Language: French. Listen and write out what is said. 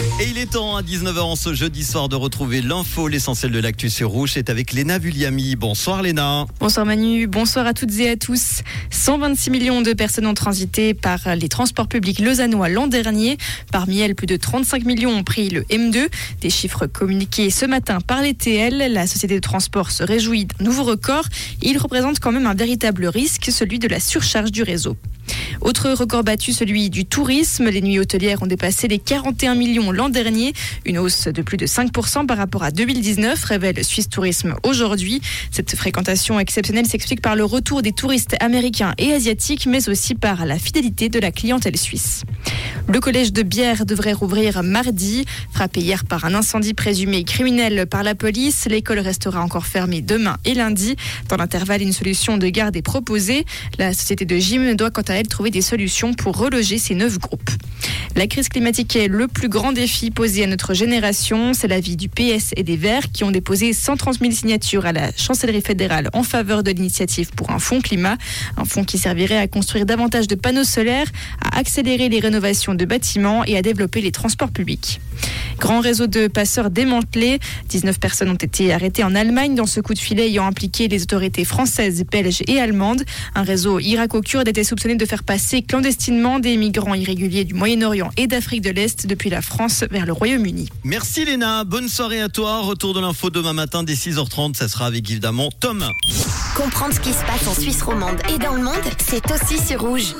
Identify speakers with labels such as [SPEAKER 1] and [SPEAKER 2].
[SPEAKER 1] Et il est temps à 19h ce jeudi soir de retrouver l'info, l'essentiel de l'actu sur Rouge. C'est avec Léna Vulliami. Bonsoir Léna.
[SPEAKER 2] Bonsoir Manu, bonsoir à toutes et à tous. 126 millions de personnes ont transité par les transports publics lausannois l'an dernier. Parmi elles, plus de 35 millions ont pris le M2. Des chiffres communiqués ce matin par les TL. La société de transport se réjouit d'un nouveau record. Il représente quand même un véritable risque, celui de la surcharge du réseau. Autre record battu, celui du tourisme. Les nuits hôtelières ont dépassé les 41 millions l'an dernier, une hausse de plus de 5% par rapport à 2019, révèle Suisse Tourisme aujourd'hui. Cette fréquentation exceptionnelle s'explique par le retour des touristes américains et asiatiques, mais aussi par la fidélité de la clientèle suisse. Le collège de Bière devrait rouvrir mardi. Frappé hier par un incendie présumé criminel par la police, l'école restera encore fermée demain et lundi. Dans l'intervalle, une solution de garde est proposée. La société de gym doit quant à elle trouver des solutions pour reloger ces neuf groupes. La crise climatique est le plus grand défi posé à notre génération. C'est l'avis du PS et des Verts qui ont déposé 130 000 signatures à la chancellerie fédérale en faveur de l'initiative pour un fonds climat. Un fonds qui servirait à construire davantage de panneaux solaires, à accélérer les rénovations de bâtiments et à développer les transports publics. Grand réseau de passeurs démantelé. 19 personnes ont été arrêtées en Allemagne dans ce coup de filet ayant impliqué les autorités françaises, belges et allemandes. Un réseau irako-kurde était soupçonné de faire passer clandestinement des migrants irréguliers du Moyen-Orient et d'Afrique de l'Est depuis la France vers le Royaume-Uni.
[SPEAKER 1] Merci Léna, bonne soirée à toi. Retour de l'info demain matin dès 6h30, ça sera avec évidemment Tom.
[SPEAKER 3] Comprendre ce qui se passe en Suisse romande et dans le monde, c'est aussi sur rouge.